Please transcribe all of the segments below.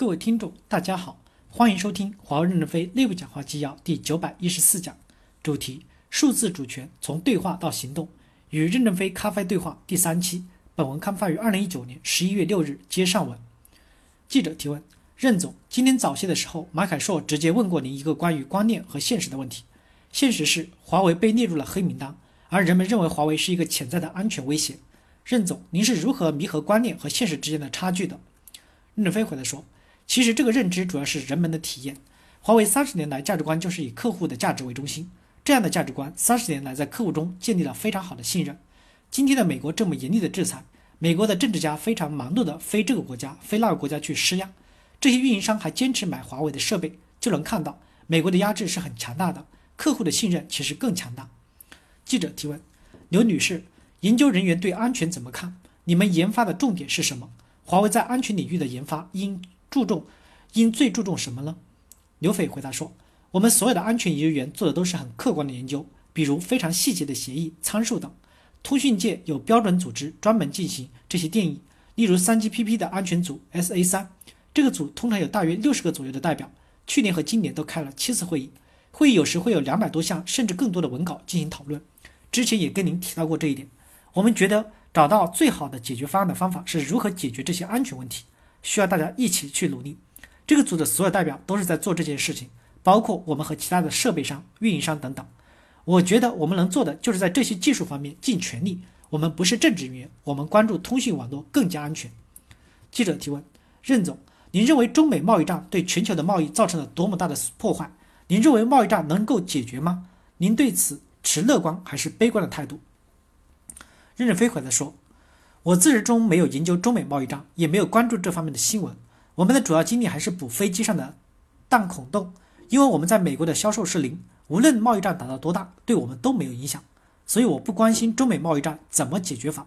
各位听众，大家好，欢迎收听华为任正非内部讲话纪要第九百一十四讲，主题：数字主权从对话到行动，与任正非咖啡对话第三期。本文刊发于二零一九年十一月六日，接上文。记者提问：任总，今天早些的时候，马凯硕直接问过您一个关于观念和现实的问题。现实是，华为被列入了黑名单，而人们认为华为是一个潜在的安全威胁。任总，您是如何弥合观念和现实之间的差距的？任正非回答说。其实这个认知主要是人们的体验。华为三十年来价值观就是以客户的价值为中心，这样的价值观三十年来在客户中建立了非常好的信任。今天的美国这么严厉的制裁，美国的政治家非常忙碌的飞这个国家飞那个国家去施压，这些运营商还坚持买华为的设备，就能看到美国的压制是很强大的，客户的信任其实更强大。记者提问：刘女士，研究人员对安全怎么看？你们研发的重点是什么？华为在安全领域的研发应？注重应最注重什么呢？刘斐回答说：“我们所有的安全研究员做的都是很客观的研究，比如非常细节的协议参数等。通讯界有标准组织专门进行这些定义，例如三 GPP 的安全组 SA 三，这个组通常有大约六十个左右的代表，去年和今年都开了七次会议，会议有时会有两百多项甚至更多的文稿进行讨论。之前也跟您提到过这一点。我们觉得找到最好的解决方案的方法是如何解决这些安全问题。”需要大家一起去努力。这个组的所有代表都是在做这件事情，包括我们和其他的设备商、运营商等等。我觉得我们能做的就是在这些技术方面尽全力。我们不是政治人员，我们关注通讯网络更加安全。记者提问：任总，您认为中美贸易战对全球的贸易造成了多么大的破坏？您认为贸易战能够解决吗？您对此持乐观还是悲观的态度？任正非回答说。我自始终没有研究中美贸易战，也没有关注这方面的新闻。我们的主要精力还是补飞机上的弹孔洞，因为我们在美国的销售是零，无论贸易战打到多大，对我们都没有影响。所以我不关心中美贸易战怎么解决法，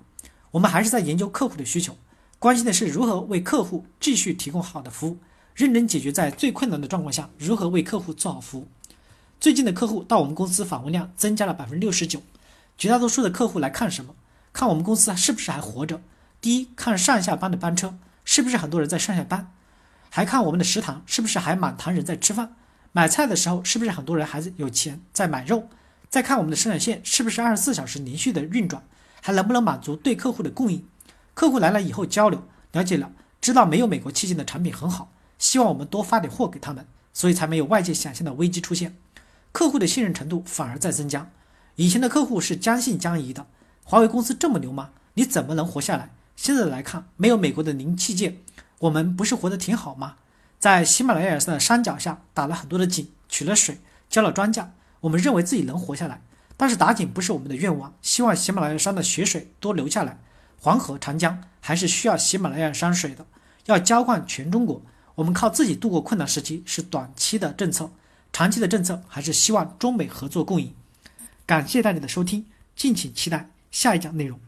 我们还是在研究客户的需求，关心的是如何为客户继续提供好的服务，认真解决在最困难的状况下如何为客户做好服务。最近的客户到我们公司访问量增加了百分之六十九，绝大多数的客户来看什么？看我们公司是不是还活着？第一，看上下班的班车是不是很多人在上下班，还看我们的食堂是不是还满堂人在吃饭。买菜的时候是不是很多人还是有钱在买肉？再看我们的生产线是不是二十四小时连续的运转，还能不能满足对客户的供应？客户来了以后交流了解了，知道没有美国器件的产品很好，希望我们多发点货给他们，所以才没有外界想象的危机出现。客户的信任程度反而在增加。以前的客户是将信将疑的。华为公司这么牛吗？你怎么能活下来？现在来看，没有美国的零器件，我们不是活得挺好吗？在喜马拉雅山的山脚下打了很多的井，取了水，浇了庄稼，我们认为自己能活下来。但是打井不是我们的愿望，希望喜马拉雅山的雪水多流下来。黄河、长江还是需要喜马拉雅山水的，要浇灌全中国。我们靠自己度过困难时期是短期的政策，长期的政策还是希望中美合作共赢。感谢大家的收听，敬请期待。下一讲内容。